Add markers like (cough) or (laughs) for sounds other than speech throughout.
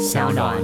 小暖。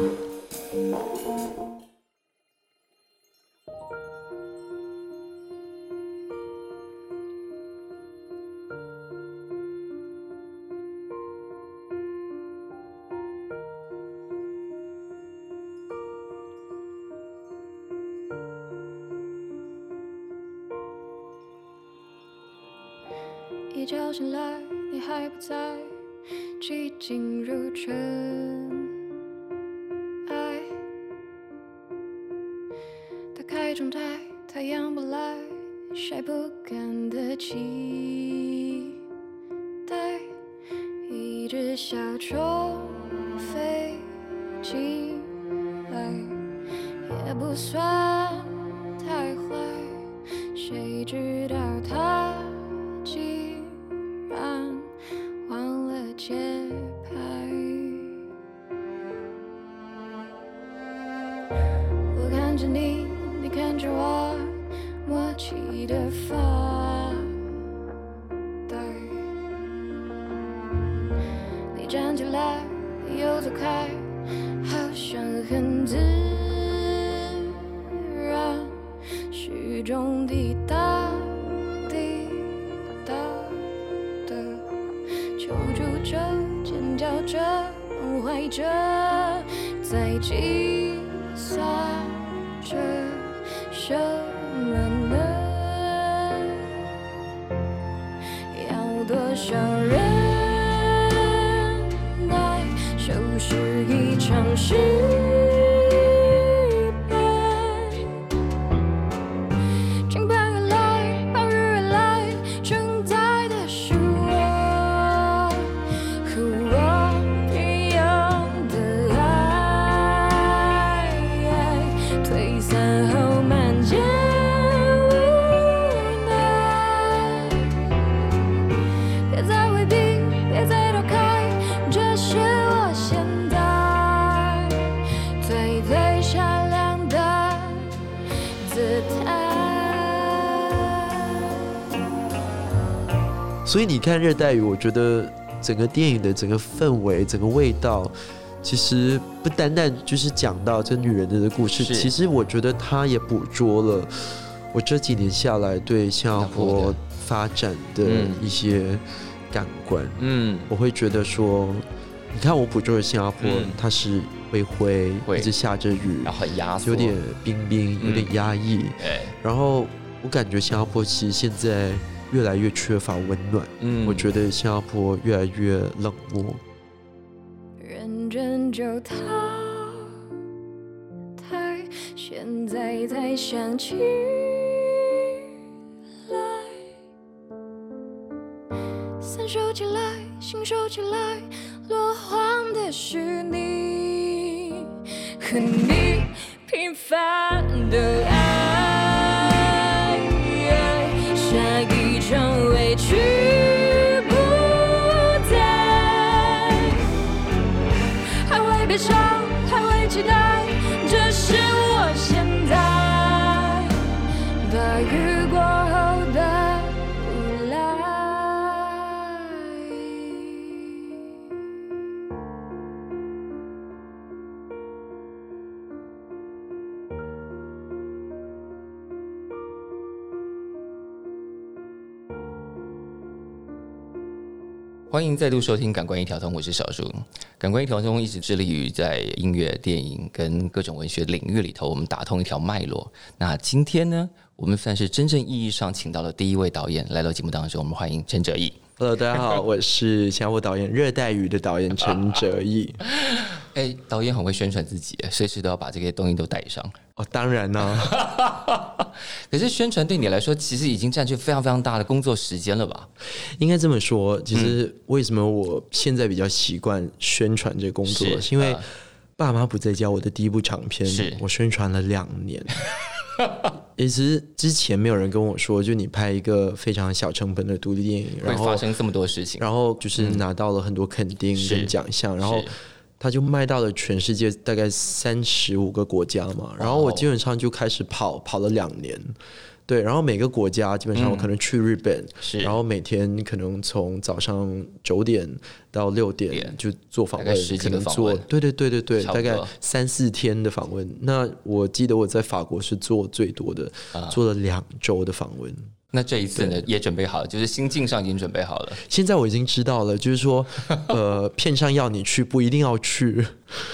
着，崩坏着，在计算着什么呢？要多少人所以你看《热带雨》，我觉得整个电影的整个氛围、整个味道，其实不单单就是讲到这女人的故事，其实我觉得它也捕捉了我这几年下来对新加坡发展的嗯一些感官。嗯，我会觉得说，你看我捕捉的新加坡，嗯。它是灰灰，一直下着雨，然后很压缩，有点冰冰，有点嗯。压抑。哎，然后我感觉新加坡其实现在越来越缺乏温暖。嗯我觉得新加坡越来越冷漠。认真就淘汰，现在才想起来，三收起来，心收起来，落荒的是你和你平凡的爱，伤，还会期待，这是我现在大欢迎再度收听《感官一条通》，我是小树。《感官一条通》一直致力于在音乐、电影跟各种文学领域里头，我们打通一条脉络。那今天呢，我们算是真正意义上请到了第一位导演来到节目当中，我们欢迎陈哲毅。Hello，大家好，(laughs) 我是前我导演《热带鱼》的导演陈哲毅。(laughs) 哎，导演很会宣传自己，随时都要把这些东西都带上。哦，当然呢、(laughs) 可是宣传对你来说，其实已经占据非常非常大的工作时间了吧？应该这么说。其实为什么我现在比较习惯宣传这工作，是是因为呃爸妈不在家，我的第一部长片是我宣传了两年。(laughs) 其实之前没有人跟我说，就你拍一个非常小成本的独立电影，会然后发生这么多事情。然后就是拿到了很多肯定跟奖项，然后他就卖到了全世界大概三十五个国家嘛。然后我基本上就开始跑，跑了两年。对，然后每个国家基本上我可能去日本，嗯是然后每天可能从早上九点到六点点就做访问，可能做对对对对对，大概三四天的访问。那我记得我在法国是做最多的，啊做了两周的访问。那这一次呢，也准备好了，就是心境上已经准备好了。现在我已经知道了，就是说，呃，(laughs) 片上要你去，不一定要去。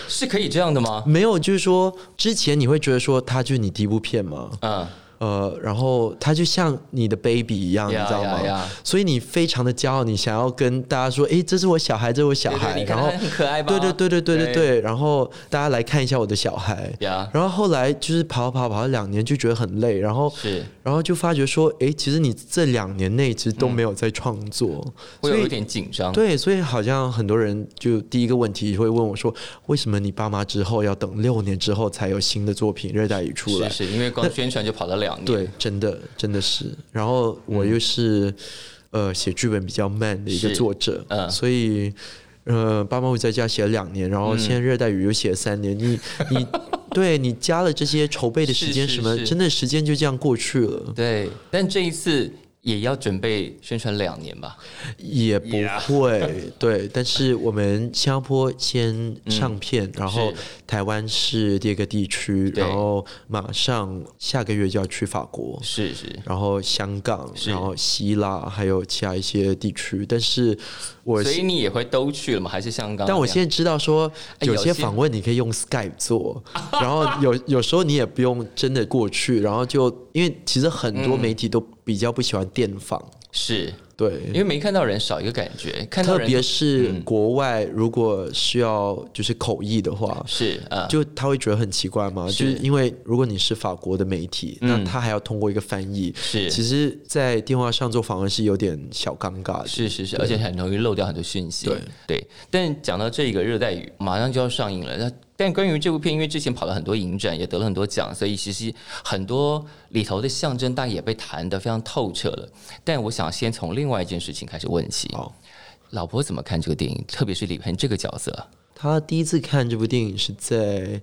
是可以这样的吗？没有，就是说，之前你会觉得说，它就是你第一部片吗，嗯，呃，然后他就像你的 baby 一样，你知道吗？所以你非常的骄傲，你想要跟大家说，哎，这是我小孩，这是我小孩，然后很可爱吧？对对对对对对对。然后大家来看一下我的小孩。然后后来就是跑跑跑两年，就觉得很累。然后是，然后就发觉说，哎，其实你这两年内其实都没有在创作，所以有点紧张。对，所以好像很多人就第一个问题会问我说，为什么你爸妈之后要等六年之后才有新的作品《热带雨》出来？是因为光宣传就跑得了。两年。对，真的真的是。然后我又是、呃写剧本比较慢的一个作者，嗯所以呃爸妈我在家写了两年，然后现在《热带雨》又写了三年，你 (laughs) 你对你加了这些筹备的时间，是是什么是真的时间就这样过去了。对，但这一次也要准备宣传两年吧？也不会 (laughs) 对，但是我们新加坡先唱片，然后台湾是第二个地区，然后马上下个月就要去法国，是是，然后香港，然后希腊，还有其他一些地区。但是我所以你也会都去了吗？还是像刚刚？但我现在知道说，有些访问你可以用 Skype 做，(laughs) 然后有有时候你也不用真的过去，然后就因为其实很多媒体都比较不喜欢电访，是对，因为没看到人少一个感觉，看到特别是国外，如果需要就是口译的话，是啊，就他会觉得很奇怪嘛，就是因为如果你是法国的媒体，嗯。那他还要通过一个翻译，是。其实，在电话上做访问是有点小尴尬的。是是是，而且很容易漏掉很多讯息。对。对，但讲到这个热带雨，马上就要上映了。那但关于这部片，因为之前跑了很多影展，也得了很多奖，所以其实很多里头的象征大概也被谈得非常透彻了。但我想先从另外一件事情开始问起。好，老婆怎么看这个电影？特别是李佩这个角色。他第一次看这部电影是在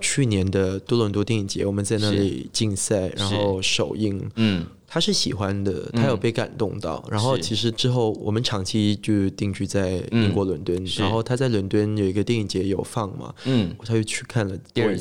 去年的多伦多电影节，我们在那里竞赛，然后首映。嗯，他是喜欢的，他有被感动到。然后其实之后我们长期就定居在英国伦敦，是。然后他在伦敦有一个电影节有放嘛，嗯，他就去看了。对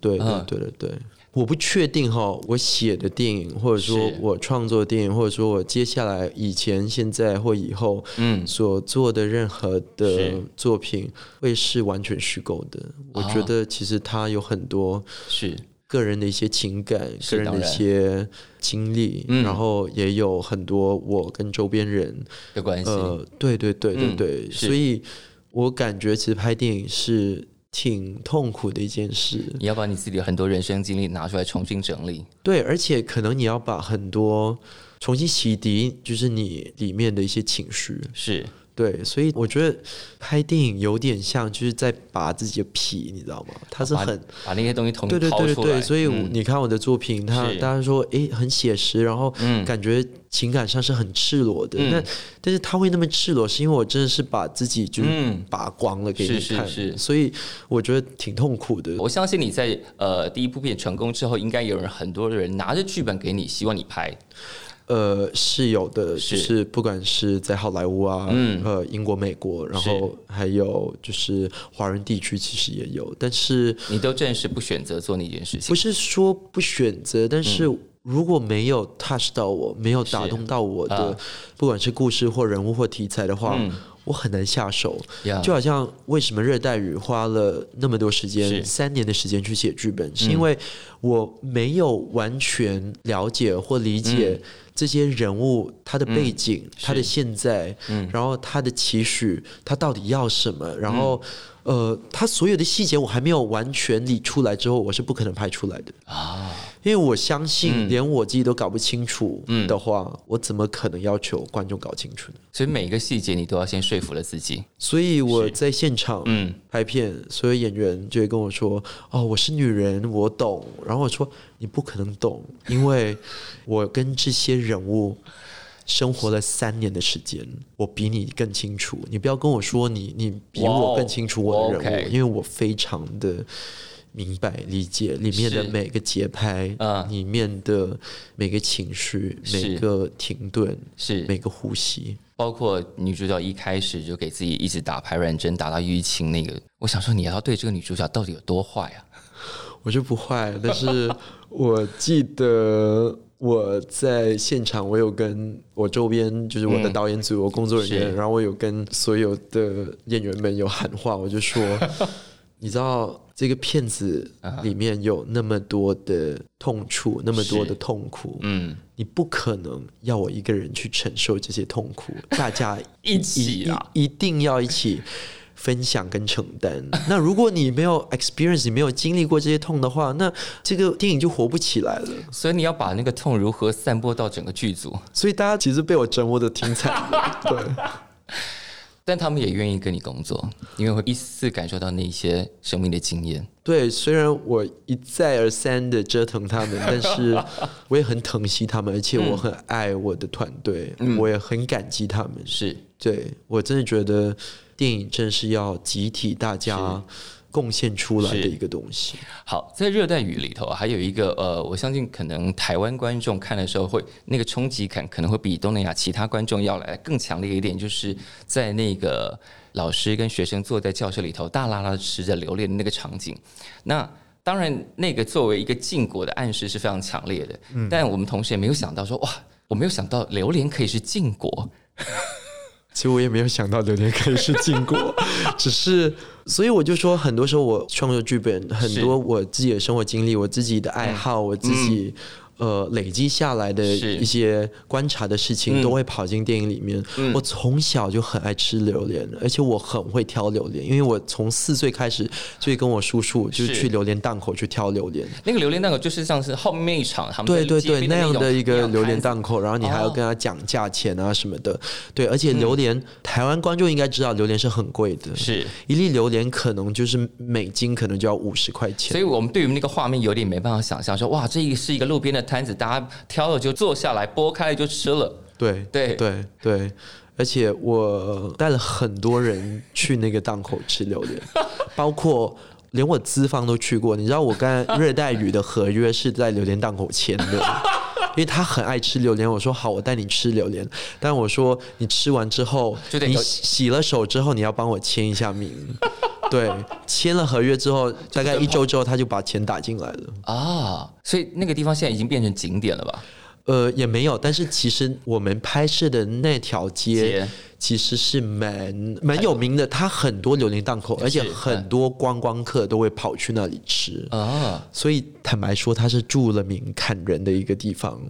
对嗯。对对对。我不确定哈，我写的电影，或者说我创作的电影，或者说我接下来、以前、现在或以后，嗯。所做的任何的作品，会是完全虚构的。我觉哦。得其实它有很多是个人的一些情感，个人的一些经历，嗯。然后也有很多我跟周边人，的关系。呃，对对对对嗯对，是。所以我感觉其实拍电影是挺痛苦的一件事，你要把你自己的很多人生经历拿出来重新整理。对，而且可能你要把很多重新洗涤，就是你里面的一些情绪，是对，所以我觉得拍电影有点像就是在拔自己的皮，你知道吗？他是很把那些东西统对对。对对对，所以你看我的作品，它是大家说诶很写实，然后嗯感觉情感上是很赤裸的。嗯那但是他会那么赤裸，是因为我真的是把自己就拔光了给你看，是是是所以我觉得挺痛苦的。我相信你在呃第一部片成功之后，应该有人很多人拿着剧本给你，希望你拍。呃，是有的，就是是不管是在好莱坞啊，嗯。呃，英国、美国，然后还有就是华人地区，其实也有，但是你都暂时不选择做那件事情。不。是说不选择，但是嗯。如果没有 touch 到我，没有打动到我的，啊。不管是故事或人物或题材的话，嗯。我很难下手。呀就好像为什么热带雨花了那么多时间，三年的时间去写剧本，是因为我没有完全了解或理解这些人物他的背景、他的现在，然后他的期许，他到底要什么，然后。呃，他所有的细节我还没有完全理出来之后，我是不可能拍出来的啊，因为我相信连我自己都搞不清楚的话，我怎么可能要求观众搞清楚呢？所以每一个细节你都要先说服了自己。所以我在现场嗯拍片，所有演员就会跟我说：“哦，我是女人，我懂。”然后我说：“你不可能懂，因为我跟这些人物生活了三年的时间，我比你更清楚。你不要跟我说你你比我更清楚我的人因为我非常的明白理解里面的每个节拍，嗯里面的每个情绪，每个停顿，是每个呼吸。包括女主角一开始就给自己一直打排卵针，打到淤青那个，我想说你要对这个女主角到底有多坏啊？(laughs) 我就不坏，但是我记得我在现场，我有跟我周边就是我的导演组、我工作人员，然后我有跟所有的演员们有喊话，我就说，(laughs) 你知道这个片子里面有那么多的痛处，那么多的痛苦，嗯，你不可能要我一个人去承受这些痛苦，大家一 (laughs) 起啊。一一定要一起分享跟承担。那如果你没有 experience，你没有经历过这些痛的话，那这个电影就活不起来了。所以你要把那个痛如何散播到整个剧组，所以大家其实被我折磨的挺惨的，(laughs) 对。但他们也愿意跟你工作，因为会一次感受到那些生命的经验。对，虽然我一再而三的折腾他们，但是我也很疼惜他们，而且我很爱我的团队，我也很感激他们。是，对我真的觉得电影正是要集体大家贡献出来的一个东西。好，在热带雨里头啊还有一个呃，我相信可能台湾观众看的时候会那个冲击感可能会比东南亚其他观众要来更强烈一点，就是在那个老师跟学生坐在教室里头大拉拉吃着榴莲的那个场景。那当然，那个作为一个禁果的暗示是非常强烈的，但我们同时也没有想到说哇，我没有想到榴莲可以是禁果。其实我也没有想到榴莲可以是禁果，(laughs) 只是所以我就说，很多时候我创作剧本，很多我自己的生活经历，我自己的爱好，我自己。呃，累积下来的一些观察的事情，都会跑进电影里面。我从小就很爱吃榴莲，而且我很会挑榴莲，因为我从四岁开始就会跟我叔叔就去榴莲档口去挑榴莲。那个榴莲档口就是像是后面一场他们对对对，那样的一个榴莲档口，然后你还要哦跟他讲价钱啊什么的。对，而且榴莲，台湾观众应该知道，榴莲是很贵的，是。一粒榴莲可能就是每斤，可能就要五十块钱。所以我们对于那个画面有点没办法想象，说哇，这是一个路边的摊子，大家挑了就坐下来，剥开了就吃了。对对对对，而且我带了很多人去那个档口吃榴莲，(laughs) 包括。连我资方都去过，你知道我跟热带鱼的合约是在榴莲档口签的，(laughs) 因为他很爱吃榴莲。我说好，我带你吃榴莲，但我说你吃完之后，你洗了手之后，你要帮我签一下名。(laughs) 对，签了合约之后，大概一周之后，他就把钱打进来了。啊，所以那个地方现在已经变成景点了吧？呃，也没有，但是其实我们拍摄的那条街街其实是蛮蛮有名的，它很多榴莲档口，而且很多观光客都会跑去那里吃。啊，所以坦白说，它是著了名砍人的一个地方。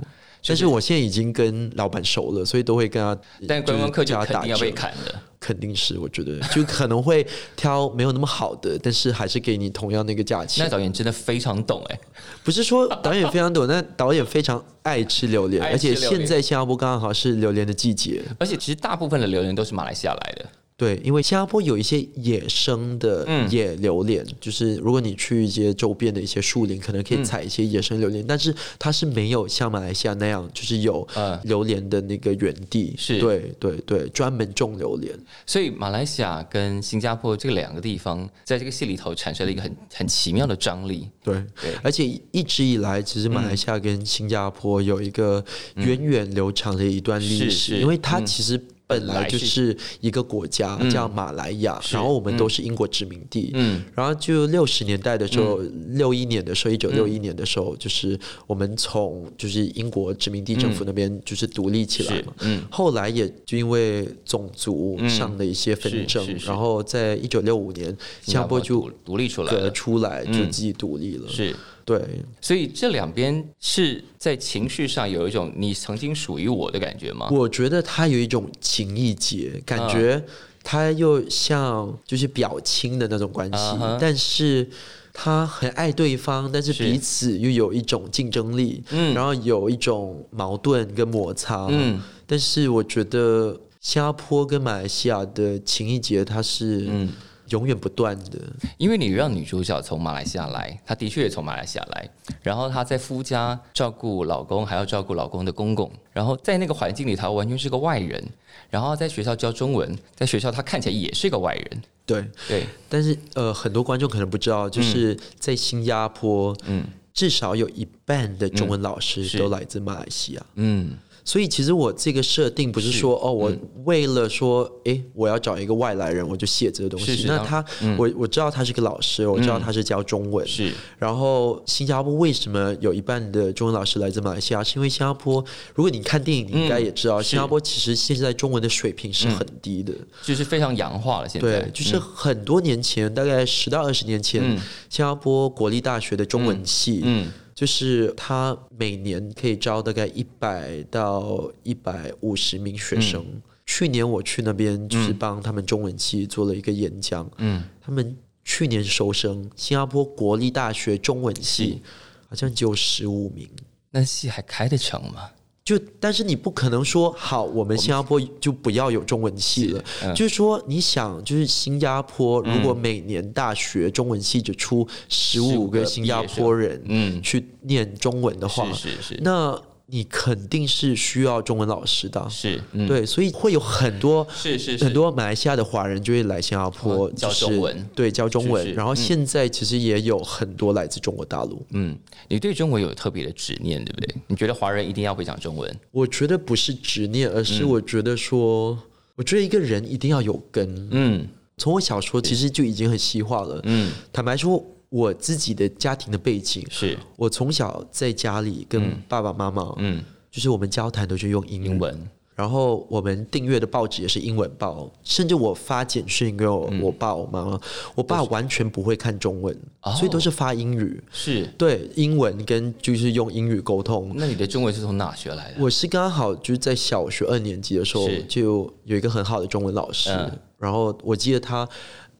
但是我现在已经跟老板熟了，所以都会跟他，但观光客就肯定要被砍的。肯定是，我觉得 (laughs) 就可能会挑没有那么好的，但是还是给你同样那个价那钱。导演真的非常懂哎、不是说导演非常懂，(laughs) 但导演非常爱吃榴莲，而且现在新加坡刚好是榴莲的季节。而且其实大部分的榴莲都是马来西亚来的。对，因为新加坡有一些野生的嗯野榴莲，就是如果你去一些周边的一些树林，可能可嗯以采一些野生榴莲，但是它是没有像马来西亚那样，就是有嗯榴莲的那个园地。是对对对，专门种榴莲。所以马来西亚跟新加坡这两个地方，在这个戏里头产生了一个很很奇妙的张力。对，对而且一直以来，其实马来西亚跟新加坡有一个源远流长的一段历史，因为它嗯其实本来就是一个国家、叫马来亚，是。然后我们都是英国殖民地，嗯。然后就六十年代的时候，六一、年的时候，一九六一年的时候，就是我们从就是英国殖民地政府那边就是独立起来嘛，嗯。后来也就因为种族上的一些纷争，然后在一九六五年，新加坡就独独立出来隔。出来，就自己独立了，是，对。所以这两边是在情绪上有一种你曾经属于我的感觉吗？我觉得他有一种情谊结，感觉他又像就是表亲的那种关系但是他很爱对方，但是是。彼此又有一种竞争力，嗯。然后有一种矛盾跟摩擦，嗯。但是我觉得新加坡跟马来西亚的情谊节，它是，嗯永远不断的。因为你让女主角从马来西亚来，她的确也从马来西亚来，然后她在夫家照顾老公，还要照顾老公的公公，然后在那个环境里，她完全是个外人，然后在学校教中文，在学校她看起来也是个外人，对，对，但是呃，很多观众可能不知道，就是在新加坡，嗯。至少有一半的中文老师都来自马来西亚。嗯，所以其实我这个设定不是是说哦，我为了说，诶，我要找一个外来人，我就写这个东西。是是那他，我我知道他是个老师，我知道他是教中文，是然后新加坡为什么有一半的中文老师来自马来西亚？是因为新加坡，如果你看电影，你应该也知道，是新加坡其实现在中文的水平是很低的。就是非常洋化了。现在对，就是很多年前，大概十到二十年前，新加坡国立大学的中文系，嗯就是他每年可以招大概一百到一百五十名学生。嗯去年我去那边就是帮他们中文系做了一个演讲，嗯，他们去年收生，新加坡国立大学中文系好像只有十五名。那戏还开得成吗？就但是你不可能说好，我们新加坡就不要有中文系了。嗯。就是说，你想，就是新加坡如果每年大学中文系只出十五个个新加坡人，嗯。去念中文的话，是是是。那你肯定是需要中文老师的。是，嗯，对，所以会有很多是是是很多马来西亚的华人就会来新加坡哦教就是中文对，教中文。是是然后现在其实也有很多来自中国大陆。嗯，你对中文有特别的执念，对不对？你觉得华人一定要会讲中文？我觉得不是执念，而嗯是我觉得说，我觉得一个人一定要有根。嗯从我小时候其实就已经很西化了。嗯，坦白说，我自己的家庭的背景，是，我从小在家里跟爸爸妈妈，嗯，就是我们交谈都是用英文，然后我们订阅的报纸也是英文报，甚至我发简讯给我、嗯。我爸我妈妈，我爸完全不会看中文，哦。所以都是发英语。是。对，英文跟就是用英语沟通。那你的中文是从哪学来的？我是刚好就是在小学二年级的时候，就有一个很好的中文老师，嗯。然后我记得他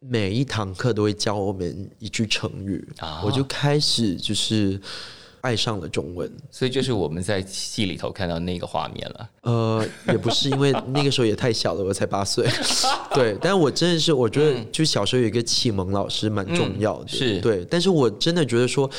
每一堂课都会教我们一句成语，啊我就开始就是爱上了中文。所以就是我们在戏里头看到那个画面了。呃，也不是因为那个时候也太小了，我才八岁。(laughs) 对，但我真的是我觉得，就小时候有一个启蒙老师蛮重要的，嗯是对。但是我真的觉得说，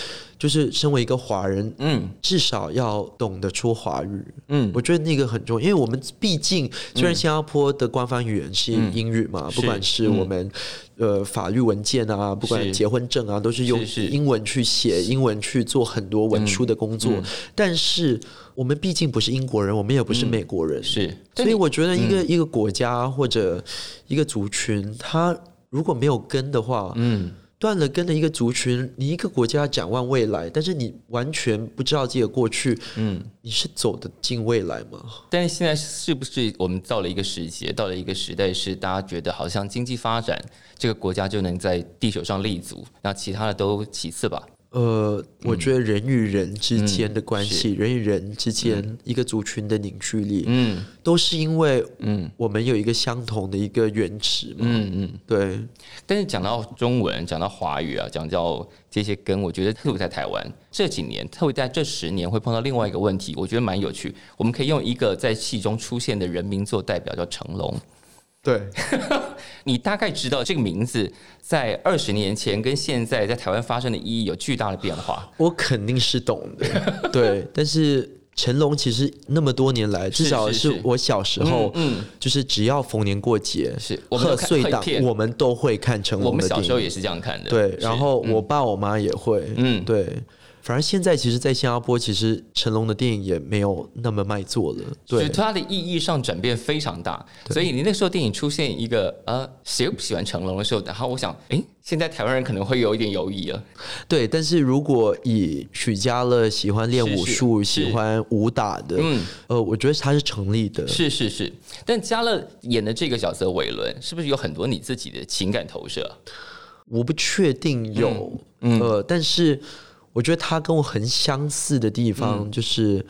就是身为一个华人，嗯。至少要懂得说华语。嗯，我觉得那个很重要，因为我们毕竟虽然新加坡的官方语言是英语嘛，不管是我们、呃法律文件啊，不管结婚证啊，都是用英文去写，英文去做很多文书的工作。但是我们毕竟不是英国人，我们也不是美国人，是。所以我觉得一个、一个国家或者一个族群，它如果没有根的话，嗯，断了根的一个族群，你一个国家展望未来，但是你完全不知道自己的过去，嗯，你是走得进未来吗？但是现在是不是我们到了一个时节，到了一个时代，是大家觉得好像经济发展，这个国家就能在地球上立足，那其他的都其次吧？呃，我觉得人与人之间的关系，嗯人与人之间一个族群的凝聚力，嗯都是因为嗯我们有一个相同的一个原始嘛。嗯嗯。对，但是讲到中文，讲到华语啊，讲到这些根，我觉得特别在台湾这几年，特别在这十年会碰到另外一个问题，我觉得蛮有趣。我们可以用一个在戏中出现的人名做代表，叫成龙。对，(laughs) 你大概知道这个名字在二十年前跟现在在台湾发生的意义有巨大的变化。我肯定是懂的。(laughs) 对，但是成龙其实那么多年来，至少是我小时候，嗯就是只要逢年过节，是贺岁档，我们都会看成我们龙的电影。小时候也是这样看的。对，然后我爸我妈也会，嗯嗯，对。反而现在其实，在新加坡，其实成龙的电影也没有那么卖座了。对就是，它的意义上转变非常大，所以你那时候电影出现一个呃，谁不喜欢成龙的时候，然后我想，诶，现在台湾人可能会有一点犹豫了。对。但是如果以许家乐喜欢练武术、喜欢武打的，嗯呃，我觉得他是成立的。是是是，但家乐演的这个角色伟伦，是不是有很多你自己的情感投射？我不确定有，嗯呃，但是我觉得他跟我很相似的地方就是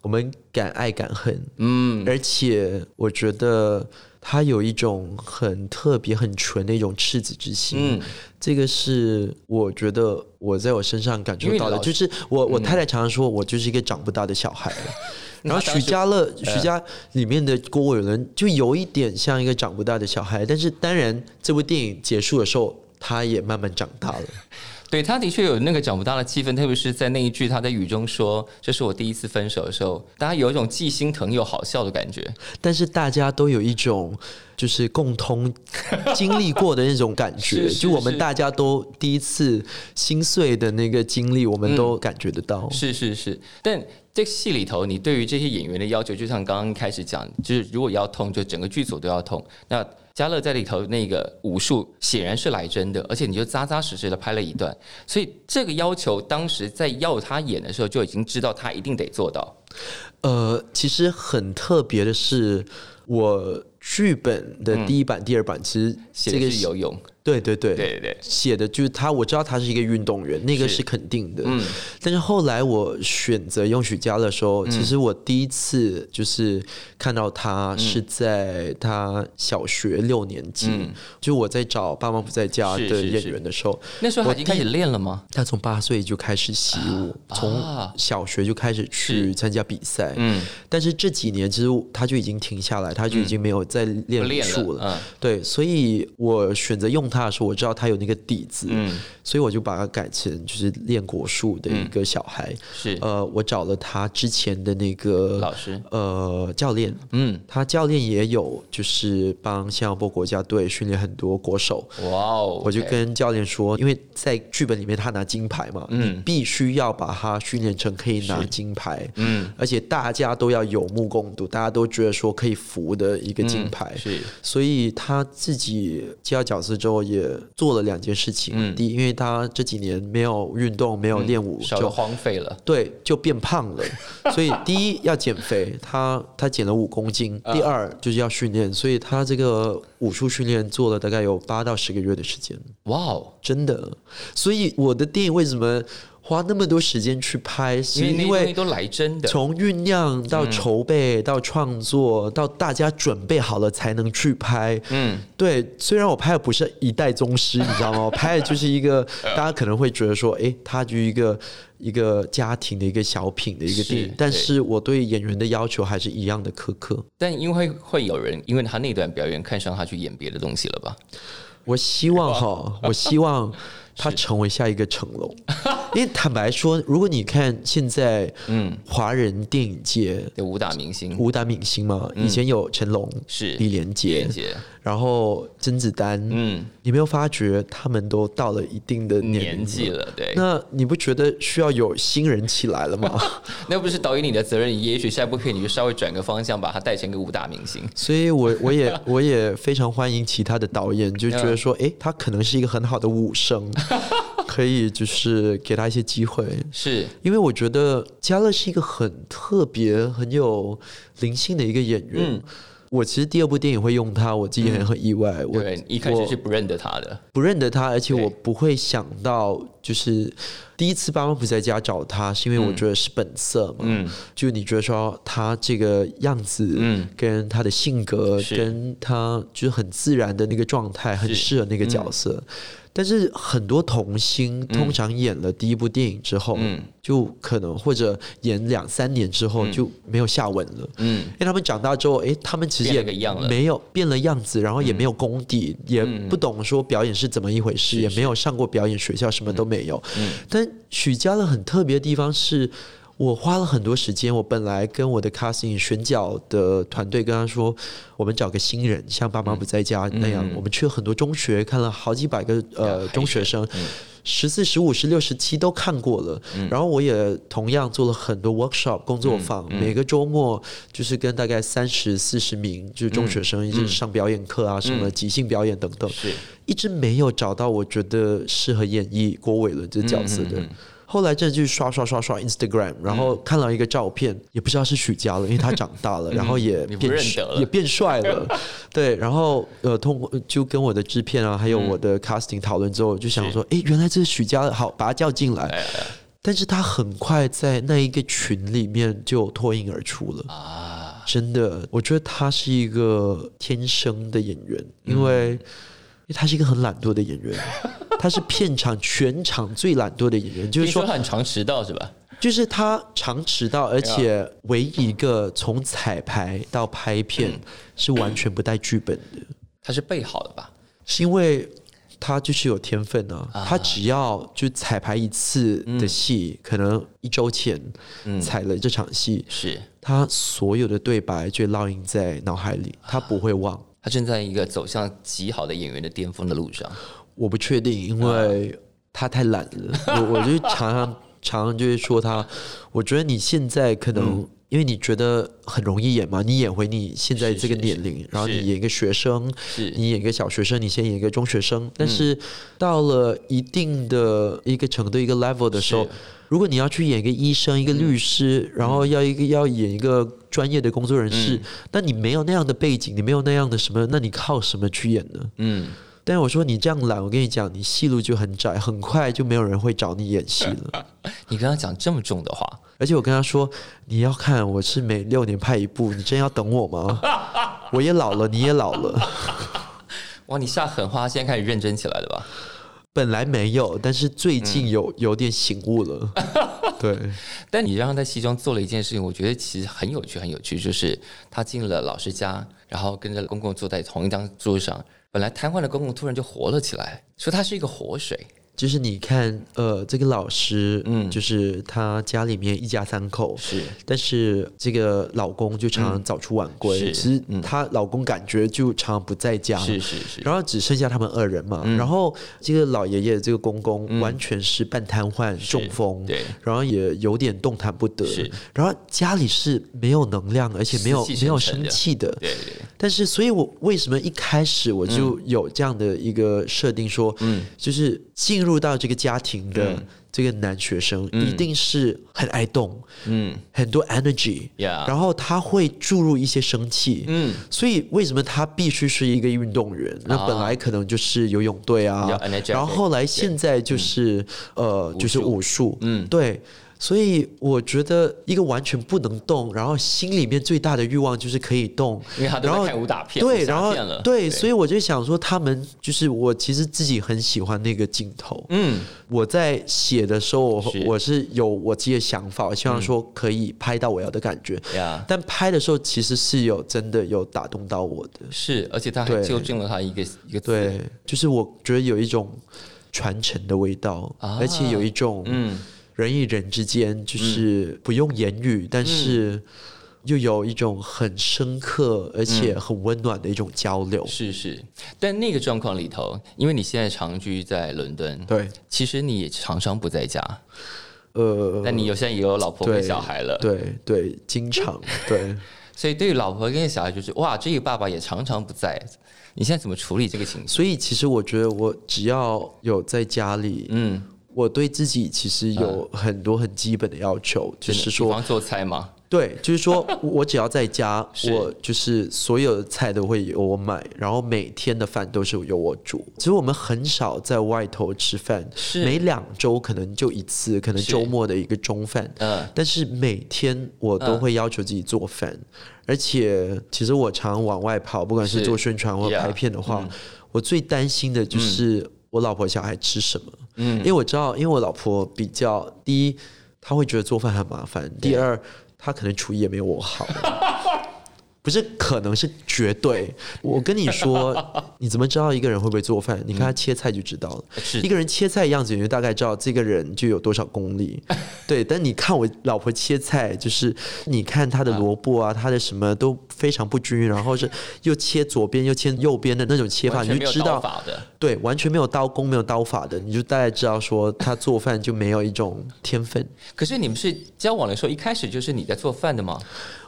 我们敢爱敢恨，嗯，而且我觉得他有一种很特别、很纯的一种赤子之心。嗯这个是我觉得我在我身上感受到的，就是我我太太常常说我就是一个长不大的小孩了。(laughs) 然后那当时许家乐、许家里面的郭伟伦就有一点像一个长不大的小孩，但是当然这部电影结束的时候，他也慢慢长大了。(laughs) 对他的确有那个长不大的气氛，特别是在那一句他在雨中说“这是我第一次分手”的时候，大家有一种既心疼又好笑的感觉。但是大家都有一种就是共通 (laughs) 经历过的那种感觉，是 (laughs) 是就我们大家都第一次心碎的那个经历，我们都感觉得到。是是是，但这个戏里头，你对于这些演员的要求，就像刚刚开始讲，就是如果要痛，就整个剧组都要痛。那嘉乐在里头那个武术显然是来真的，而且你就扎扎实实的拍了一段，所以这个要求当时在要他演的时候，就已经知道他一定得做到。呃，其实很特别的是，我剧本的第一版、第二版，其实写的这个是游泳，对对对。对对。对，写的就是他，我知道他是一个运动员，那个是。是肯定的。嗯。但是后来我选择用许佳的时候，其实我第一次就是看到他是在他小学六年级，嗯。就我在找《爸妈不在家的演员的时候，那时候他已经开始练了吗？他从八岁就开始习武，从啊小学就开始去参加比赛。嗯，但是这几年其实他就已经停下来，他就已经没有再练武术了，嗯。对，所以我选择用它的时候，我知道他有那个底子，嗯，所以我就把它改成就是练国术的一个小孩。是。呃，我找了他之前的那个老师，呃教练，嗯，他教练也有就是帮新加坡国家队训练很多国手。哇哦，我就跟教练说，因为在剧本里面他拿金牌嘛，嗯。你必须要把他训练成可以拿金牌，嗯。而且大家都要有目共睹，大家都觉得说可以服的一个金牌。嗯是。所以他自己接到角色之后，也做了两件事情。嗯第一，因为他这几年没有运动，没有练武，稍微就荒废了。对，就变胖了。(laughs) 所以第一要减肥，他他减了五公斤。啊第二就是要训练，所以他这个武术训练做了大概有八到十个月的时间，哇哦，真的。所以我的电影为什么花那么多时间去拍，是因为都来真的。从酝酿到筹备、到创作，到大家准备好了才能去拍。嗯，对，虽然我拍的不是一代宗师，你知道吗？(laughs) 我拍的就是一个大家可能会觉得说，诶，他就是一个一个家庭的一个小品的一个电是影，但是我对演员的要求还是一样的苛刻。但因为会有人因为他那段表演看上他去演别的东西了吧？我希望哈，我希望他成为下一个成龙。(laughs) 因为坦白说，如果你看现在嗯，华人电影界的武打明星。武打明星嘛，以前有成龙、是。李连李连，杰，然后甄子丹，嗯，你没有发觉他们都到了一定的年年纪？了，对，那你不觉得需要有新人起来了吗？(laughs) 那不是导演你的责任，也许下一部片你就稍微转个方向，把他带成个武打明星。(laughs) 所以我我也我也非常欢迎其他的导演，就觉得说，(laughs) 诶，他可能是一个很好的武生，可以就是给他一些机会。是，因为我觉得嘉乐是一个很特别、很有灵性的一个演员。嗯我其实第二部电影会用他，我自己很很意外。我对，一开始是不认得他的，不认得他，而且我不会想到，就是第一次爸妈不在家找他，是因为我觉得是本色嘛。嗯，就你觉得说他这个样子，嗯。跟他的性格，跟他就是很自然的那个状态，很适合那个角色。但是很多童星通常演了第一部电影之后，嗯。就可能或者演两三年之后就没有下文了。嗯，因为他们长大之后，诶，他们其实也没有变了样子，然后也没有功底，也不懂说表演是怎么一回事，是也没有上过表演学校，什么都没有。嗯。但许家乐很特别的地方是。我花了很多时间，我本来跟我的 casting 选角的团队跟他说，我们找个新人，像爸妈不在家那样，嗯。我们去了很多中学，看了好几百个呃海中学生，嗯十四、十五、十六、十七都看过了，然后我也同样做了很多 workshop 工作坊，嗯每个周末就是跟大概三十、四十名就是中学生一起上表演课啊，什么即兴表演等等，是，一直没有找到我觉得适合演绎郭伟伦这个角色的。嗯后来这就是刷刷刷刷 Instagram，然后看到一个照片，也不知道是许家了，因为他长大了，然后也变也变帅了，(laughs) 对，然后呃，通过就跟我的制片啊，还有我的 casting 讨论之后，就想说，哎，原来这是许家，好，把他叫进来。哎但是他很快在那一个群里面就脱颖而出了。啊，真的，我觉得他是一个天生的演员，因为、因为他是一个很懒惰的演员，(laughs) 他是片场全场最懒惰的演员，就是说说他很常迟到是吧？就是他常迟到，而且唯一一个从彩排到拍片是完全不带剧本的，他是备好的吧？是因为他就是有天分啊。他只要就彩排一次的戏，可能一周前踩了这场戏，是他所有的对白就烙印在脑海里，他不会忘。他正在一个走向极好的演员的巅峰的路上。我不确定，因为他太懒了。我我就常常常常就是说他，我觉得你现在可能。因为你觉得很容易演嘛，你演回你现在这个年龄，然后你演一个学生，是你演一个小学生，你先演一个中学生，但是到了一定的一个程度、一个 level 的时候是，如果你要去演一个医生、一个律师，然后要一个要演一个专业的工作人士，那你没有那样的背景，你没有那样的什么，那你靠什么去演呢？嗯，但是我说你这样懒，我跟你讲，你戏路就很窄，很快就没有人会找你演戏了。(laughs) 你跟他讲这么重的话，而且我跟他说，你要看我是每六年拍一部，你真要等我吗？(laughs) 我也老了，你也老了。(laughs) 哇，你下狠话，现在开始认真起来了吧？本来没有，但是最近有、有点醒悟了。(laughs) 对，但你让他在戏中做了一件事情，我觉得其实很有趣，很有趣，就是他进了老师家，然后跟着公公坐在同一张桌上，本来瘫痪的公公突然就活了起来，说他是一个活水。就是你看，呃，这个老师，嗯，就是他家里面一家三口，是。但是这个老公就常常早出晚归，是。其实她老公感觉就常常不在家，是是是，然后只剩下他们二人嘛。然后这个老爷爷这个公公完全是半瘫痪、中风，对，然后也有点动弹不得。是。然后家里是没有能量，而且没有没有生气的。对对对，但是，所以我为什么一开始我就有这样的一个设定，说，嗯，就是进入到这个家庭的这个男学生，一定是很爱动，嗯。很多 energy，Yeah。然后他会注入一些生气，嗯，所以为什么他必须是一个运动员？那本来可能就是游泳队啊然后后来现在就是呃，就是武术，嗯。对。所以我觉得一个完全不能动，然后心里面最大的欲望就是可以动，因为他都然后在看武打片、对，然后对，所以我就想说，他们就是我其实自己很喜欢那个镜头。嗯，我在写的时候，我是。我是有我自己的想法，我希望说可以拍到我要的感觉。呀、但拍的时候其实是有真的有打动到我的，是，而且他还对。纠正了他一个一个，对，就是我觉得有一种传承的味道，啊。而且有一种嗯，人与人之间就是不用言语，但是又有一种很深刻而且很温暖的一种交流。是是。但那个状况里头，因为你现在长居在伦敦，对，其实你也常常不在家，呃，但你有现在也有老婆跟小孩了，对对，经常 (laughs) 对。所以对于老婆跟小孩就是哇，这个爸爸也常常不在，你现在怎么处理这个情绪？所以其实我觉得，我只要有在家里，嗯，我对自己其实有很多很基本的要求，就是说，做菜吗？对，就是说 (laughs) 我只要在家，我就是所有的菜都会由我买，然后每天的饭都是由我煮。其实我们很少在外头吃饭，是。每两周可能就一次，可能周末的一个中饭。嗯。但是每天我都会要求自己做饭，而且其实我常往外跑，不管是是做宣传或拍片的话，我最担心的就是我老婆小孩吃什么。嗯因为我知道，因为我老婆比较第一，她会觉得做饭很麻烦；第二，她可能厨艺也没有我好。不是可能是绝对。我跟你说，(laughs) 你怎么知道一个人会不会做饭？你看他切菜就知道了。是一个人切菜的样子，你就大概知道这个人就有多少功力。(laughs) 对，但你看我老婆切菜，就是你看她的萝卜啊，她的什么都非常不均匀，然后是又切左边又切右边的那种切法，你就知道的，对，完全没有刀工、没有刀法的，你就大概知道说他做饭就没有一种天分。可是你们是交往的时候，一开始就是你在做饭的吗？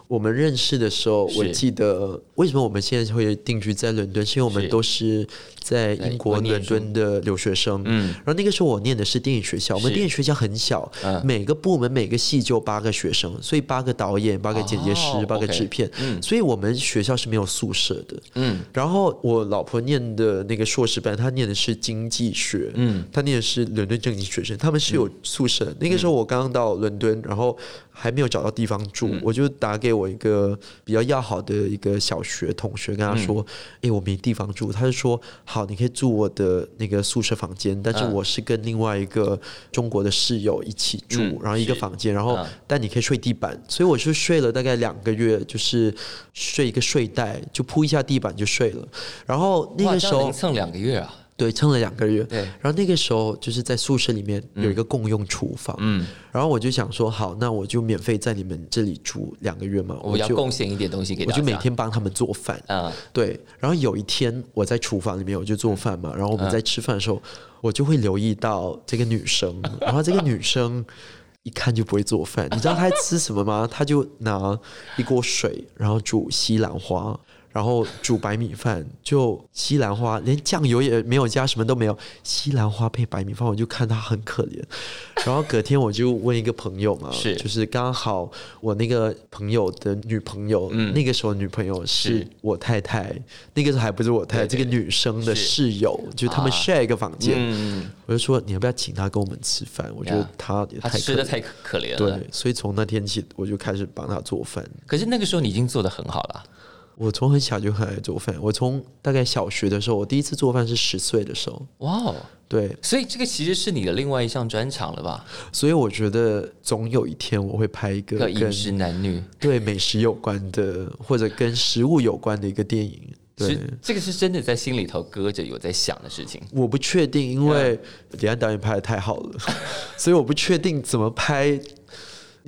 我们认识的时候，我记得为什么我们现在会定居在伦敦，是因为我们都是在英国伦敦的留学生。嗯。然后那个时候我念的是电影学校，我们电影学校很小，嗯。每个部门每个系就八个学生，所以八个导演、八个剪接师、哦八个制片，嗯。所以我们学校是没有宿舍的。嗯。然后我老婆念的那个硕士班，她念的是经济学，嗯，她念的是伦敦政经学生，他们是有宿舍。的。那个时候我刚刚到伦敦，然后还没有找到地方住，我就打给我一个比较要好的一个小学同学，跟他说：“哎、我没地方住。”他就说：“好，你可以住我的那个宿舍房间，但是嗯我是跟另外一个中国的室友一起住，嗯然后一个房间，然后、嗯但你可以睡地板。”所以我是睡了大概两个月，就是睡一个睡袋，就铺一下地板就睡了。然后那个时候蹭两个月啊，对撑了两个月，对然后那个时候就是在宿舍里面有一个共用厨房，嗯，然后我就想说，好，那我就免费在你们这里住两个月嘛，我要就贡献一点东西给大家，我就每天帮他们做饭，嗯对。然后有一天我在厨房里面我就做饭嘛，然后我们在吃饭的时候，我就会留意到这个女生，然后这个女生。一看就不会做饭，你知道她在吃什么吗？她就拿一锅水，然后煮西兰花，然后煮白米饭，就西兰花连酱油也没有加，什么都没有，西兰花配白米饭，我就看他很可怜。然后隔天我就问一个朋友嘛，是就是刚好我那个朋友的女朋友，嗯那个时候女朋友是是我太太，那个时候还不是我太太，对对这个女生的室友，就是他们啊 share 一个房间，嗯，我就说你要不要请她跟我们吃饭？我觉得呀她也他太可怜。吃的太可怜了。对，所以从那天起，我就开始帮她做饭。可是那个时候你已经做的很好了，我从很小就很爱做饭。我从大概小学的时候，我第一次做饭是十岁的时候。哇哦！对，所以这个其实是你的另外一项专长了吧？所以我觉得总有一天我会拍一个跟饮食男女，对美食有关的，或者跟食物有关的一个电影。对，这个是真的在心里头搁着有在想的事情。我不确定，因为李安导演拍的太好了，(laughs) 所以我不确定怎么拍。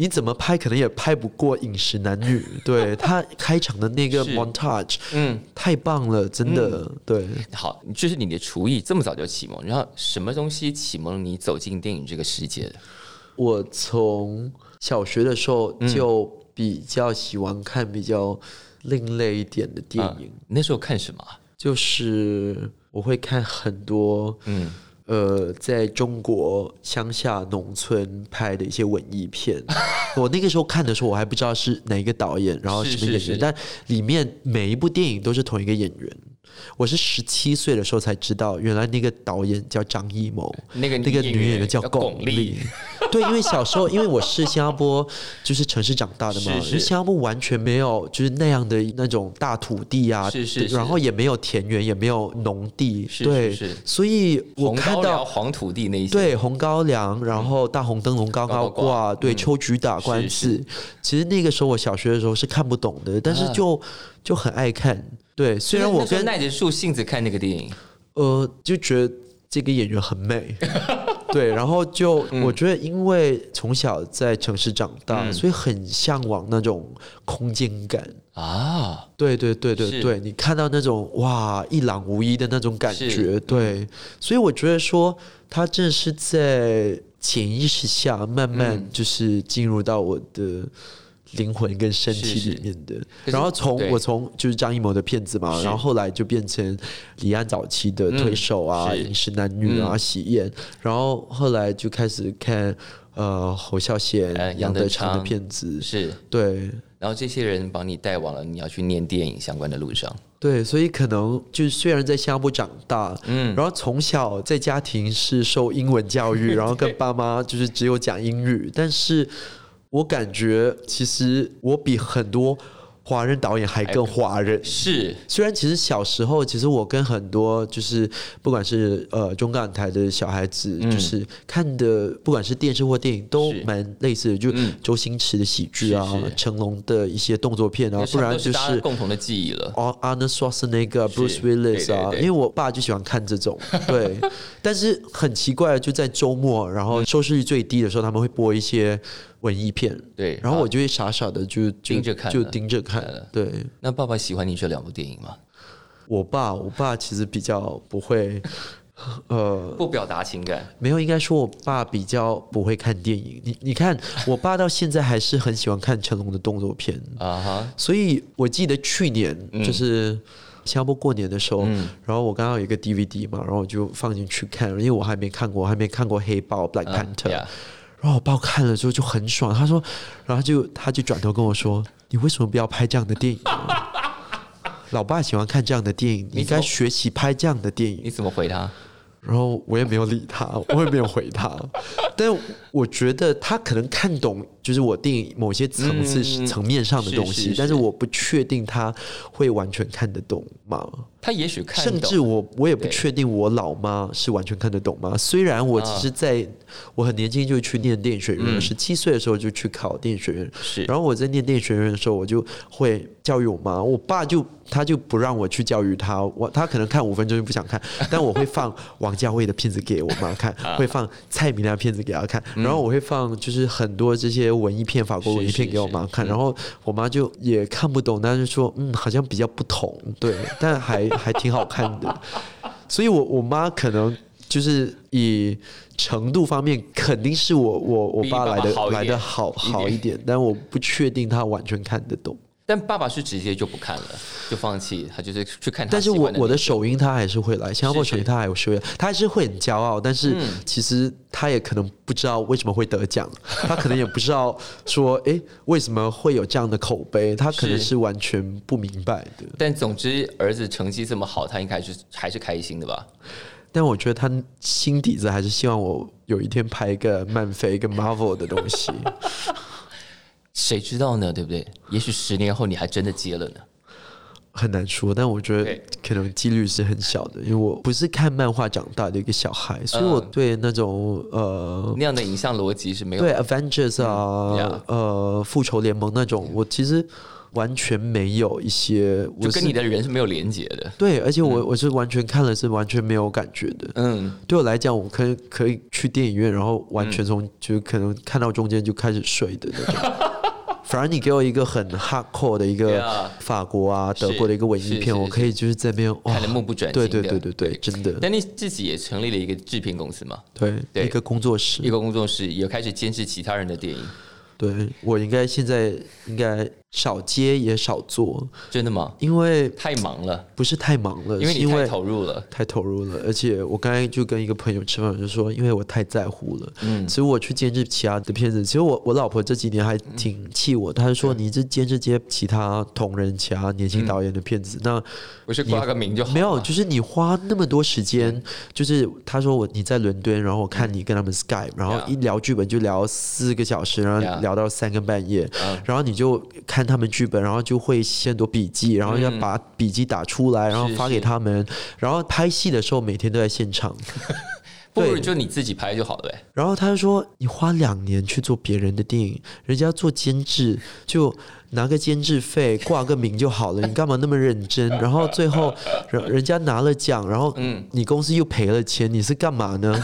你怎么拍，可能也拍不过《饮食男女》。(laughs) 对他开场的那个 montage，嗯，太棒了，真的。对，好，就是你的厨艺这么早就启蒙，然后什么东西启蒙你走进电影这个世界的？我从小学的时候就比较喜欢看比较另类一点的电影，嗯那时候看什么啊？就是我会看很多，嗯，呃，在中国乡下农村拍的一些文艺片。(laughs) 我那个时候看的时候，我还不知道是哪一个导演，然后是什么演员，是是但里面每一部电影都是同一个演员。我是十七岁的时候才知道，原来那个导演叫张艺谋，那个那个女女演员叫巩巩俐。对，因为小时候，因为我是新加坡，就是城市长大的嘛，是是。新加坡完全没有就是那样的那种大土地啊，是是是。然后也没有田园，也没有农地，是对，所以我看到。黄土地那一些，对，红高粱，然后大红灯笼高高挂挂，对，嗯。秋菊打官是司。其实那个时候我小学的时候是看不懂的，但是啊就就很爱看。对，虽然我跟耐着树性子看那个电影，呃，就觉得这个演员很美，(laughs) 对，然后就、我觉得，因为从小在城市长大，嗯。所以很向往那种空间感。啊，对对对对对，你看到那种哇一览无遗的那种感觉，对，所以我觉得说，他真的是在潜意识下慢慢嗯。就是进入到我的灵魂跟身体里面的。是然后从我从就是张艺谋的片子嘛，然后后来就变成李安早期的推手啊、饮食男女啊、嗯。喜宴，然后后来就开始看呃侯孝贤、呃杨德昌的片子，是，对。然后这些人把你带往了你要去念电影相关的路上，对，所以可能就是虽然在新加坡长大，嗯。然后从小在家庭是受英文教育，(laughs) 然后跟爸妈就是只有讲英语，但是我感觉其实我比很多华人导演还更华人。是。虽然其实小时候，其实我跟很多就是不管是呃中港台的小孩子，就是看的不管是电视或电影都蛮类似的，就嗯。周星驰的喜剧啊是是，成龙的一些动作片啊，不然就是大家是共同的记忆了。哦，Arnold Schwarzenegger、是。Bruce Willis 啊，对对对。因为我爸就喜欢看这种，(laughs) 对。但是很奇怪，就在周末，然后收视率最低的时候，他们会播一些文艺片，对，然后我就会傻傻的就盯着看就盯着看。对。那爸爸喜欢你这两部电影吗？我爸，我爸其实比较不会，(laughs) 呃，不表达情感，没有，应该说我爸比较不会看电影。你你看，我爸到现在还是很喜欢看成龙的动作片。啊哈，所以我记得去年嗯。就是新加坡过年的时候，然后我刚好有一个 DVD 嘛，然后我就放进去看，因为我还没看过，我还没看过黑豹 Black 嗯 Panther，、yeah 然后我爸看了之后就很爽，他说，然后就他就转头跟我说，你为什么不要拍这样的电影呢？(laughs) 老爸喜欢看这样的电影，你应该学习拍这样的电影。你怎么回他？然后我也没有理他，我也没有回他。(laughs) 但我觉得他可能看懂，就是我电影某些层次、嗯层面上的东西，是是但是是我不确定他会完全看得懂吗？他也许看甚至我我也不确定我老妈是完全看得懂吗？虽然我其实在我很年轻就去念电影学院，嗯。十七岁的时候就去考电影学院，是。然后我在念电影学院的时候，我就会教育我妈，我爸就他就不让我去教育他，我他可能看五分钟就不想看，(laughs) 但我会放王家卫的片子给我妈看，(laughs) 啊。会放蔡明亮片子给她看，嗯。然后我会放就是很多这些文艺片、法国文艺片给我妈看，是是是然后我妈就也看不懂，但是说嗯好像比较不同，对，(laughs) 但还还挺好看的，所以我我妈可能。就是以程度方面，肯定是我我我爸爸来的来的好一点好一点，但我不确定他完全看得懂。但爸爸是直接就不看了，就放弃，他就是去看他但是我我的首映他还是会来，新加坡是首映他还是会，他还是会很骄傲，但是嗯其实他也可能不知道为什么会得奖，他可能也不知道说，诶为什么会有这样的口碑，他可能是是完全不明白的。但总之，儿子成绩这么好，他应该是还是开心的吧？但我觉得他心底子还是希望我有一天拍一个漫飞、一个 Marvel 的东西。谁知道呢？对不对？也许十年后你还真的接了呢。很难说，但我觉得可能几率是很小的，因为我不是看漫画长大的一个小孩，所以我嗯对那种呃那样的影像逻辑是没有对 Avengers 啊，嗯，yeah 呃，复仇联盟那种，我其实完全没有一些，我就跟你的人是没有连接的。对，而且我、我是完全看了是完全没有感觉的。嗯，对我来讲，我可以可以去电影院，然后完全从、就可能看到中间就开始睡的那种。(laughs) 反而你给我一个很 hardcore 的一个法国啊、德国的一个文艺片，我可以就是在那边看得目不转睛对。对对对对，真的，但你自己也成立了一个制片公司嘛，对对。一个工作室。一，个工作室，也开始监制其他人的电影。对我应该现在应该少接也少做，真的吗？因为太忙了，不是太忙了，因为你太投入了。太投入了，而且我刚才就跟一个朋友吃饭，我就说，因为我太在乎了，嗯，其实我去监制其他的片子，其实我我老婆这几年还挺气我，她就说你这监制接其他同人、其他年轻导演的片子，那不是挂个名就好了。没有，就是你花那么多时间，就是她说我你在伦敦，然后我看你跟他们 Skype，然后一聊剧本就聊四个小时，然后聊到三更半夜嗯，然后你就看他们剧本，然后就会写很多笔记，然后要把笔记打出来，然后发给他们，然后拍戏的时候每天都在现场，(laughs) 不如对就你自己拍就好了呗。然后他就说：“你花两年去做别人的电影，人家做监制就拿个监制费挂个名就好了，(laughs) 你干嘛那么认真？然后最后人人家拿了奖，然后嗯你公司又赔了钱，你是干嘛呢？”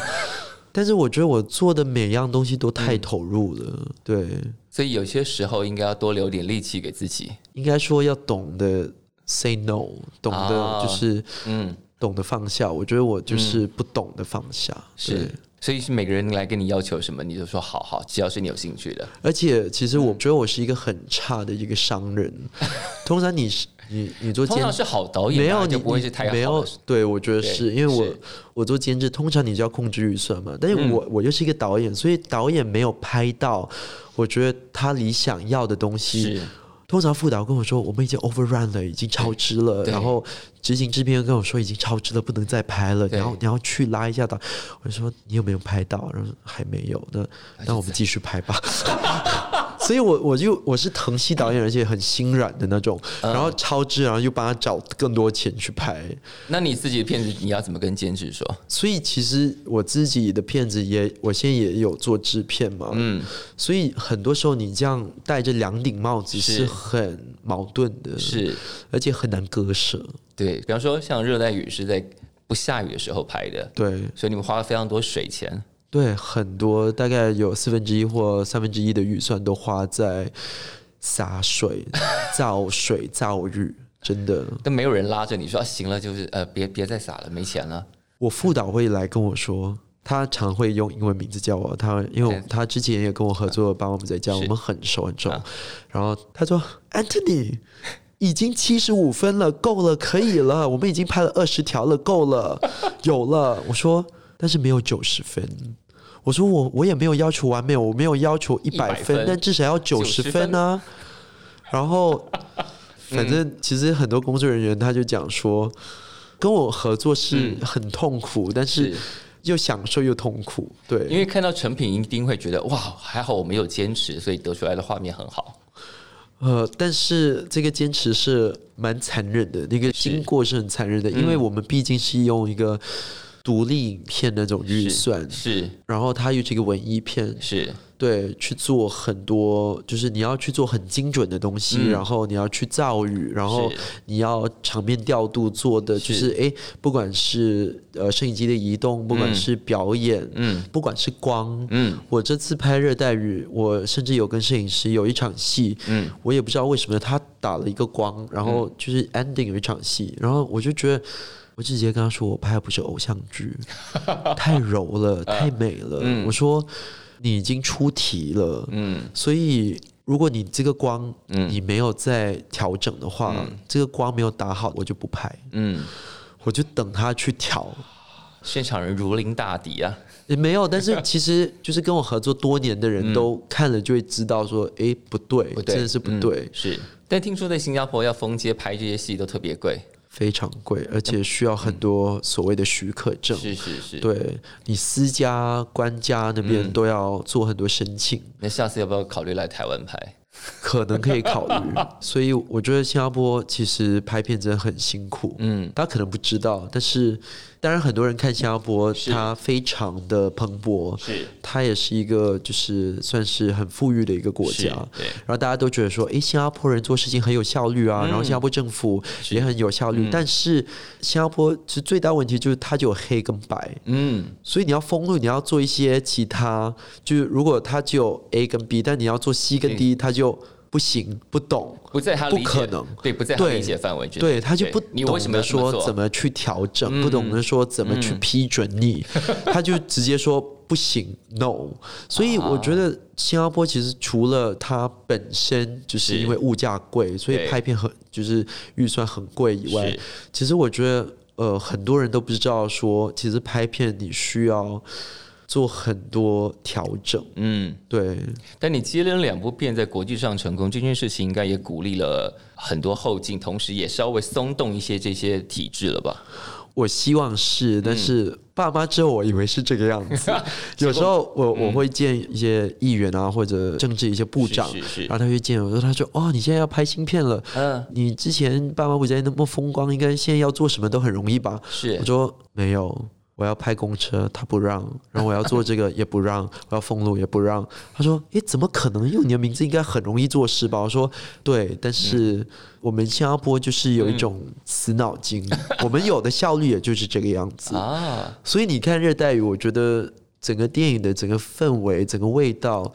但是我觉得我做的每样东西都太投入了，对，所以有些时候应该要多留点力气给自己。应该说要懂得 say no，懂得啊就是嗯，懂得放下。我觉得我就是不懂得放下，对是。所以是每个人来跟你要求什么，你就说好好，只要是你有兴趣的。而且其实嗯我觉得我是一个很差的一个商人。(laughs) 通常你是你你做监通常是好导演，没有你就不会是太好没有。对，我觉得是因为我我做监制，通常你就要控制预算嘛。但是嗯我、我又是一个导演，所以导演没有拍到，我觉得他理想要的东西。通常副导跟我说，我们已经 overrun 了，已经超支了。然后执行制片跟我说，已经超支了，不能再拍了。对然后你要去拉一下导。我就说你有没有拍到？然后还没有。那那我们继续拍吧。(laughs) 所以我我就我是疼惜导演，而且很心软的那种。嗯然后超支，然后又帮他找更多钱去拍。那你自己的片子你要怎么跟监制说？所以其实我自己的片子也，我现在也有做制片嘛。嗯，所以很多时候你这样戴着两顶帽子是是很矛盾的，是而且很难割舍。对，比方说像《热带雨》是在不下雨的时候拍的，对所以你们花了非常多水钱。对，很多大概有四分之一或三分之一的预算都花在洒水、(laughs) 造水、造雨，真的。但没有人拉着你说、啊、行了，就是呃，别别再洒了，没钱了。我副导会来跟我说，他常会用英文名字叫我，他因为他之前也跟我合作，帮我们在教，我们很熟很熟。啊然后他说：“Anthony，已经七十五分了，够了，可以了，我们已经拍了二十条了，够了，有了。”我说：“但是没有九十分。”我说我我也没有要求完美，我没有要求一百分，分但至少要九十90分啊。然后，(laughs) 反正其实很多工作人员他就讲说，跟我合作是很痛苦，但是是又享受又痛苦。对，因为看到成品一定会觉得哇，还好我没有坚持，所以得出来的画面很好。呃，但是这个坚持是蛮残忍的，那个经过是很残忍的，因为我们毕竟是用一个独立影片那种预算，是，然后它又这个文艺片，是。对，去做很多，就是你要去做很精准的东西，然后你要去造语，然后你要场面调度做的，就是诶，不管是呃摄影机的移动，不管是表演，嗯。不管是光，嗯。我这次拍热带雨，我甚至有跟摄影师有一场戏，嗯。我也不知道为什么他打了一个光，然后就是 ending 有一场戏，然后我就觉得。我直接跟他说，我拍的不是偶像剧，太柔了，(laughs) 太美了。我说你已经出题了，嗯所以如果你这个光你没有在调整的话，这个光没有打好，我就不拍，嗯，我就等他去调。现场人如临大敌啊。也没有，但是其实就是跟我合作多年的人都看了就会知道说，哎、不对，不对，真的是不对，嗯是。但听说在新加坡要封街拍这些戏都特别贵，非常贵，而且需要很多所谓的许可证。是是是。，对你私家、官家那边都要做很多申请，那下次要不要考虑来台湾拍？可能可以考虑。(laughs) 所以我觉得新加坡其实拍片真的很辛苦。嗯，大家可能不知道，但是当然很多人看新加坡，它非常的蓬勃，是。它也是一个就是算是很富裕的一个国家。对，然后大家都觉得说，诶，新加坡人做事情很有效率啊，然后新加坡政府也很有效率。但是新加坡其实最大问题就是它就有黑跟白，嗯，所以你要封路，你要做一些其他，就是如果它只有 A 跟 B，但你要做 C 跟 D，它就不行，不懂。不在他不可能对，不在他理解范围之内。对他就不懂得说怎么去调整，不懂得说怎么去批准你，(laughs) 他就直接说不行，no。所以我觉得新加坡其实除了它本身就是是因为物价贵，所以拍片很就是预算很贵以外，其实我觉得呃很多人都不知道说，其实拍片你需要做很多调整，嗯，对。但你接连两部片在国际上成功，这件事情应该也鼓励了很多后进，同时也稍微松动一些这些体制了吧？我希望是，嗯但是爸妈之后我以为是这个样子。(laughs) 有时候我我会见一些议员啊，或者政治一些部长，是是是然后他会见我说，他说哦，你现在要拍新片了，嗯，你之前爸妈不在那么风光，应该现在要做什么都很容易吧？是我说没有。我要拍公车，他不让；然后我要做这个也不让，我要封路也不让。他说：“诶，怎么可能？用你的名字应该很容易做事吧？”我说：“对，但是我们新加坡就是有一种死脑筋，我们有的效率也就是这个样子。(laughs) 啊，所以你看《热带雨》，我觉得整个电影的整个氛围、整个味道，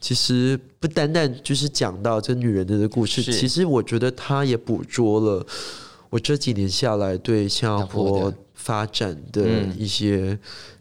其实不单单就是讲到这女人的故事，其实我觉得它也捕捉了我这几年下来对新加坡发展的一些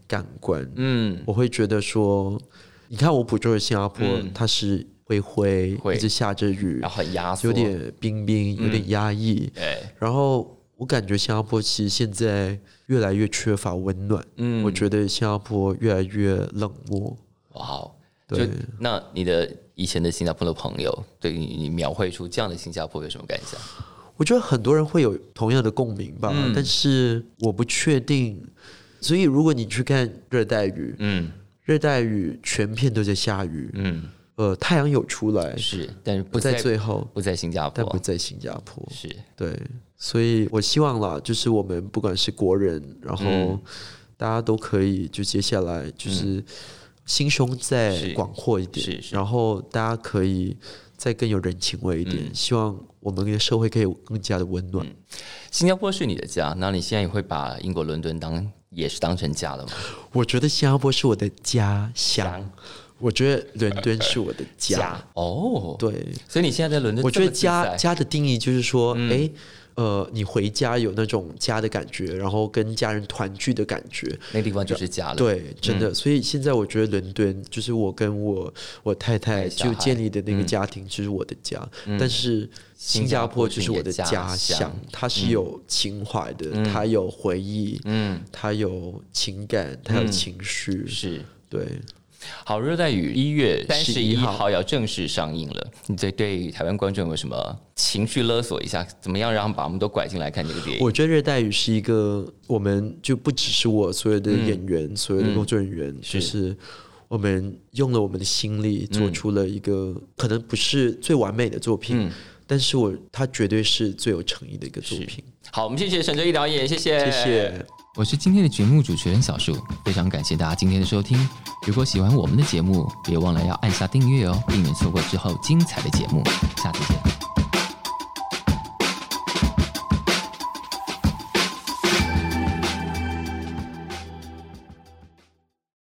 感官。嗯，我会觉得说，你看我捕捉的新加坡，嗯。它是灰灰，一直下着雨然，后很压缩，有点冰冰，有点压抑。对，然后我感觉新加坡其实现在越来越缺乏温暖，嗯。我觉得新加坡越来越冷漠。哇哦，对。那你的以前的新加坡的朋友，对你你描绘出这样的新加坡有什么感想？我觉得很多人会有同样的共鸣吧，嗯。但是我不确定。所以如果你去看热带雨，嗯。热带雨全片都在下雨，嗯，呃，太阳有出来，是，但是不不在最后，不在新加坡，但不在新加坡。是，对，所以我希望啦，就是我们不管是国人，然后嗯。大家都可以就接下来就是心胸再广阔一点，然后大家可以再更有人情味一点。嗯希望我们的社会可以更加的温暖。新加坡是你的家，那你现在也会把英国伦敦当也是当成家了吗？我觉得新加坡是我的家乡，我觉得伦敦是我的家。哦，，对，所以你现在在伦敦，我觉得家家的定义就是说，嗯哎、呃，你回家有那种家的感觉，然后跟家人团聚的感觉。那个地方就是家了，，对，真的，所以现在我觉得伦敦就是我跟我我太太就建立的那个家庭，就是我的家。但是新加坡就是我的家乡，它是有情怀的，它有回忆，嗯，它有情感，它有情绪。是。对，好，《热带雨》一月三十一号号要正式上映了。你对对台湾观众有什么情绪勒索一下，怎么样让把我们都拐进来看这个电影？我觉得热带雨是一个，我们就不只是我所有的嗯演员、所有的工作人员，就是我们用了我们的心力做出了一个、可能不是最完美的作品，嗯但是我它绝对是最有诚意的一个作品。好，我们谢谢沈哲一导演，谢谢，谢谢。我是今天的节目主持人小树，非常感谢大家今天的收听。如果喜欢我们的节目，别忘了要按下订阅哦，避免错过之后精彩的节目。下次见。